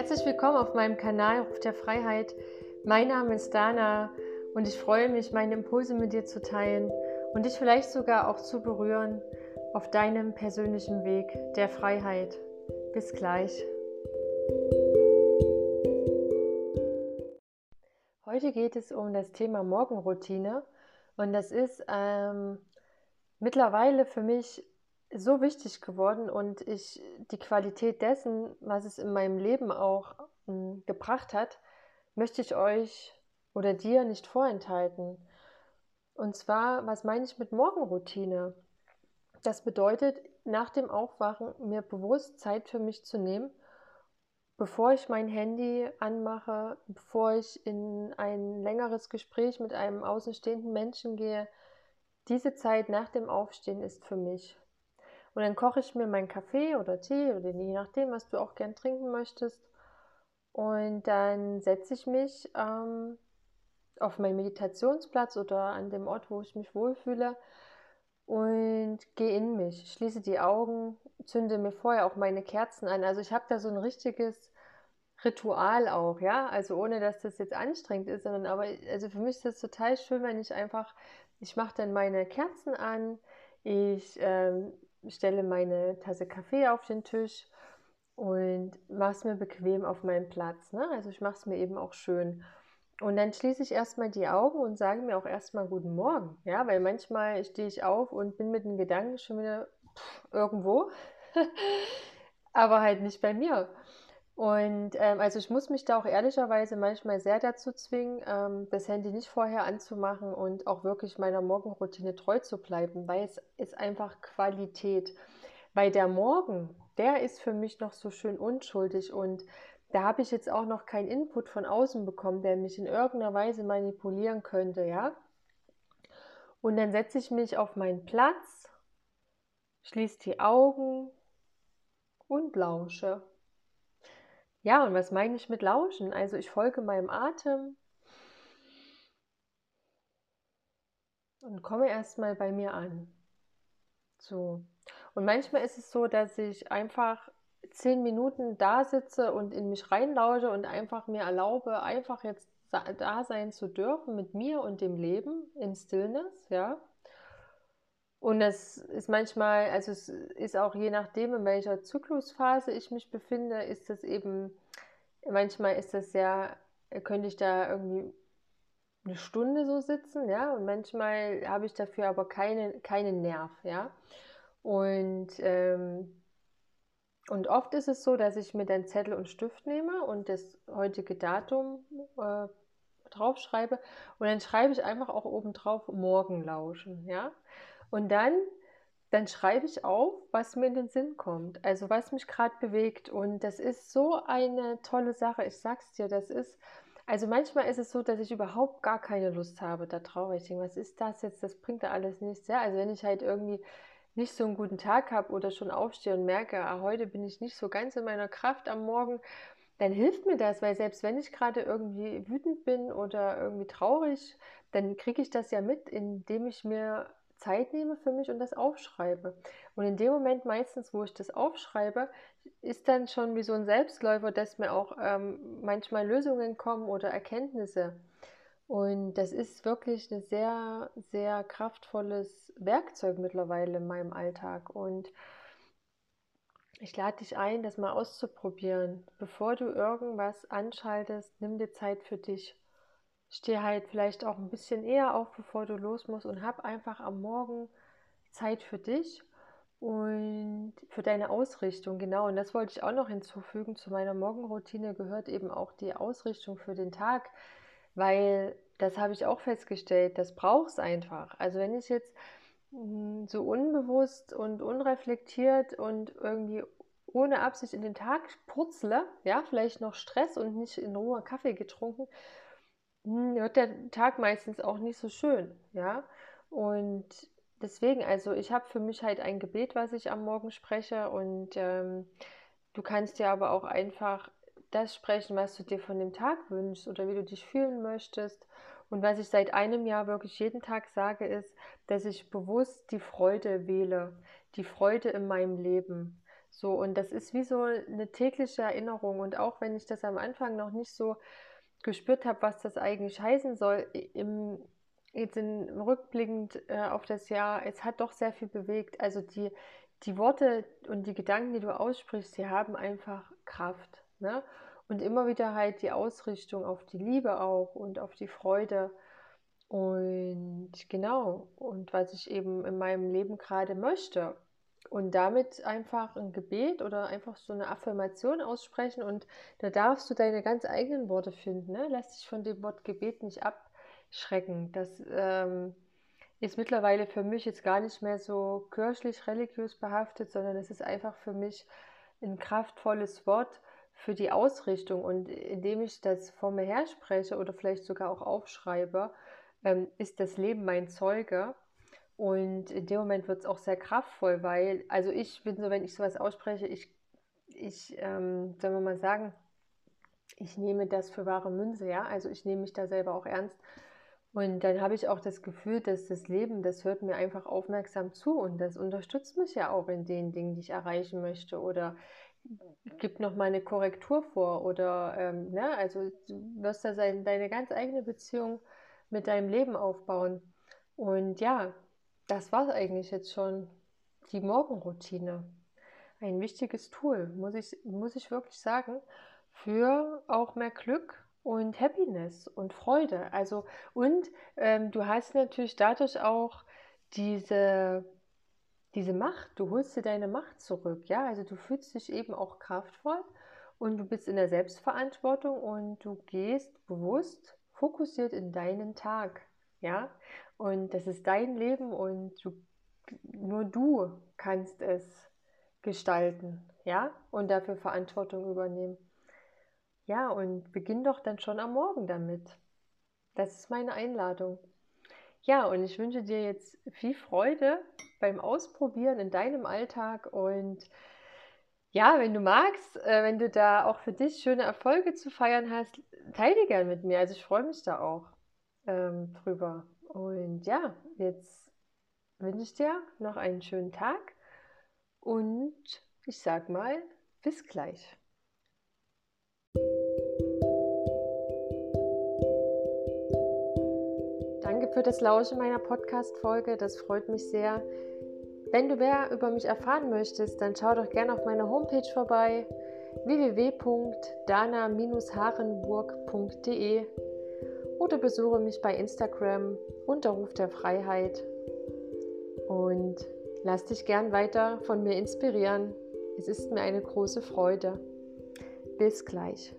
Herzlich willkommen auf meinem Kanal Ruf der Freiheit. Mein Name ist Dana und ich freue mich, meine Impulse mit dir zu teilen und dich vielleicht sogar auch zu berühren auf deinem persönlichen Weg der Freiheit. Bis gleich. Heute geht es um das Thema Morgenroutine und das ist ähm, mittlerweile für mich so wichtig geworden und ich die Qualität dessen, was es in meinem Leben auch m, hm, gebracht hat, möchte ich euch oder dir nicht vorenthalten. Und zwar, was meine ich mit Morgenroutine? Das bedeutet, nach dem Aufwachen mir bewusst Zeit für mich zu nehmen, bevor ich mein Handy anmache, bevor ich in ein längeres Gespräch mit einem außenstehenden Menschen gehe. Diese Zeit nach dem Aufstehen ist für mich. Und dann koche ich mir meinen Kaffee oder Tee oder je nachdem, was du auch gern trinken möchtest. Und dann setze ich mich ähm, auf meinen Meditationsplatz oder an dem Ort, wo ich mich wohlfühle und gehe in mich, schließe die Augen, zünde mir vorher auch meine Kerzen an. Also ich habe da so ein richtiges Ritual auch, ja, also ohne dass das jetzt anstrengend ist, sondern aber, also für mich ist das total schön, wenn ich einfach, ich mache dann meine Kerzen an, ich ähm, stelle meine Tasse Kaffee auf den Tisch und mache es mir bequem auf meinem Platz. Ne? Also ich mache es mir eben auch schön. Und dann schließe ich erstmal die Augen und sage mir auch erstmal guten Morgen. Ja, weil manchmal stehe ich auf und bin mit den Gedanken schon wieder irgendwo, aber halt nicht bei mir. Und ähm, also ich muss mich da auch ehrlicherweise manchmal sehr dazu zwingen, ähm, das Handy nicht vorher anzumachen und auch wirklich meiner Morgenroutine treu zu bleiben, weil es ist einfach Qualität. Weil der Morgen, der ist für mich noch so schön unschuldig und da habe ich jetzt auch noch keinen Input von außen bekommen, der mich in irgendeiner Weise manipulieren könnte, ja. Und dann setze ich mich auf meinen Platz, schließe die Augen und lausche. Ja, und was meine ich mit Lauschen? Also ich folge meinem Atem und komme erstmal bei mir an. So. Und manchmal ist es so, dass ich einfach zehn Minuten da sitze und in mich reinlausche und einfach mir erlaube, einfach jetzt da sein zu dürfen mit mir und dem Leben in Stillness, ja. Und das ist manchmal, also es ist auch je nachdem, in welcher Zyklusphase ich mich befinde, ist das eben, manchmal ist das ja, könnte ich da irgendwie eine Stunde so sitzen, ja, und manchmal habe ich dafür aber keine, keinen Nerv, ja. Und, ähm, und oft ist es so, dass ich mir dann Zettel und Stift nehme und das heutige Datum äh, draufschreibe und dann schreibe ich einfach auch oben drauf morgen lauschen, ja. Und dann, dann schreibe ich auf, was mir in den Sinn kommt, also was mich gerade bewegt. Und das ist so eine tolle Sache. Ich sag's dir, das ist, also manchmal ist es so, dass ich überhaupt gar keine Lust habe da drauf. Ich denke, was ist das jetzt? Das bringt da alles nichts. Ja, also wenn ich halt irgendwie nicht so einen guten Tag habe oder schon aufstehe und merke, ah, heute bin ich nicht so ganz in meiner Kraft am Morgen, dann hilft mir das, weil selbst wenn ich gerade irgendwie wütend bin oder irgendwie traurig, dann kriege ich das ja mit, indem ich mir Zeit nehme für mich und das aufschreibe. Und in dem Moment meistens, wo ich das aufschreibe, ist dann schon wie so ein Selbstläufer, dass mir auch ähm, manchmal Lösungen kommen oder Erkenntnisse. Und das ist wirklich ein sehr, sehr kraftvolles Werkzeug mittlerweile in meinem Alltag. Und ich lade dich ein, das mal auszuprobieren. Bevor du irgendwas anschaltest, nimm dir Zeit für dich steh halt vielleicht auch ein bisschen eher auf, bevor du los musst und hab einfach am Morgen Zeit für dich und für deine Ausrichtung. Genau, und das wollte ich auch noch hinzufügen. Zu meiner Morgenroutine gehört eben auch die Ausrichtung für den Tag, weil das habe ich auch festgestellt, das braucht es einfach. Also wenn ich jetzt hm, so unbewusst und unreflektiert und irgendwie ohne Absicht in den Tag purzle, ja, vielleicht noch Stress und nicht in Ruhe Kaffee getrunken, wird der Tag meistens auch nicht so schön, ja. Und deswegen, also ich habe für mich halt ein Gebet, was ich am Morgen spreche und ähm, du kannst dir aber auch einfach das sprechen, was du dir von dem Tag wünschst oder wie du dich fühlen möchtest. Und was ich seit einem Jahr wirklich jeden Tag sage, ist, dass ich bewusst die Freude wähle, die Freude in meinem Leben. So, und das ist wie so eine tägliche Erinnerung. Und auch wenn ich das am Anfang noch nicht so gespürt habe, was das eigentlich heißen soll, im, jetzt in, rückblickend äh, auf das Jahr, es hat doch sehr viel bewegt. Also die, die Worte und die Gedanken, die du aussprichst, die haben einfach Kraft. Ne? Und immer wieder halt die Ausrichtung auf die Liebe auch und auf die Freude. Und genau, und was ich eben in meinem Leben gerade möchte. Und damit einfach ein Gebet oder einfach so eine Affirmation aussprechen. Und da darfst du deine ganz eigenen Worte finden. Ne? Lass dich von dem Wort Gebet nicht abschrecken. Das ähm, ist mittlerweile für mich jetzt gar nicht mehr so kirchlich, religiös behaftet, sondern es ist einfach für mich ein kraftvolles Wort für die Ausrichtung. Und indem ich das vor mir her spreche oder vielleicht sogar auch aufschreibe, ähm, ist das Leben mein Zeuge. Und in dem Moment wird es auch sehr kraftvoll, weil, also ich bin so, wenn ich sowas ausspreche, ich, ich ähm, sollen wir mal sagen, ich nehme das für wahre Münze, ja. Also ich nehme mich da selber auch ernst. Und dann habe ich auch das Gefühl, dass das Leben, das hört mir einfach aufmerksam zu und das unterstützt mich ja auch in den Dingen, die ich erreichen möchte oder gibt noch mal eine Korrektur vor oder ähm, ne, also du wirst da sein, deine ganz eigene Beziehung mit deinem Leben aufbauen. Und ja, das war eigentlich jetzt schon die Morgenroutine. Ein wichtiges Tool, muss ich, muss ich wirklich sagen, für auch mehr Glück und Happiness und Freude. Also, und ähm, du hast natürlich dadurch auch diese, diese Macht, du holst dir deine Macht zurück, ja. Also du fühlst dich eben auch kraftvoll und du bist in der Selbstverantwortung und du gehst bewusst, fokussiert in deinen Tag, ja. Und das ist dein Leben und du, nur du kannst es gestalten, ja, und dafür Verantwortung übernehmen. Ja, und beginn doch dann schon am Morgen damit. Das ist meine Einladung. Ja, und ich wünsche dir jetzt viel Freude beim Ausprobieren in deinem Alltag und ja, wenn du magst, äh, wenn du da auch für dich schöne Erfolge zu feiern hast, teile gern mit mir. Also ich freue mich da auch ähm, drüber. Und ja, jetzt wünsche ich dir noch einen schönen Tag und ich sag mal, bis gleich. für das Lauschen meiner Podcast-Folge. Das freut mich sehr. Wenn du mehr über mich erfahren möchtest, dann schau doch gerne auf meiner Homepage vorbei www.dana-harenburg.de oder besuche mich bei Instagram unter Ruf der Freiheit und lass dich gern weiter von mir inspirieren. Es ist mir eine große Freude. Bis gleich.